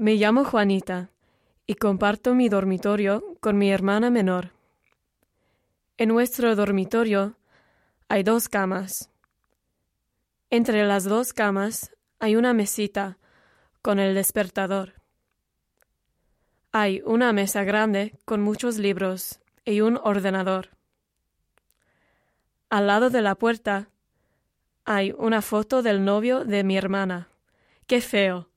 Me llamo Juanita y comparto mi dormitorio con mi hermana menor. En nuestro dormitorio hay dos camas. Entre las dos camas hay una mesita con el despertador. Hay una mesa grande con muchos libros y un ordenador. Al lado de la puerta hay una foto del novio de mi hermana. ¡Qué feo!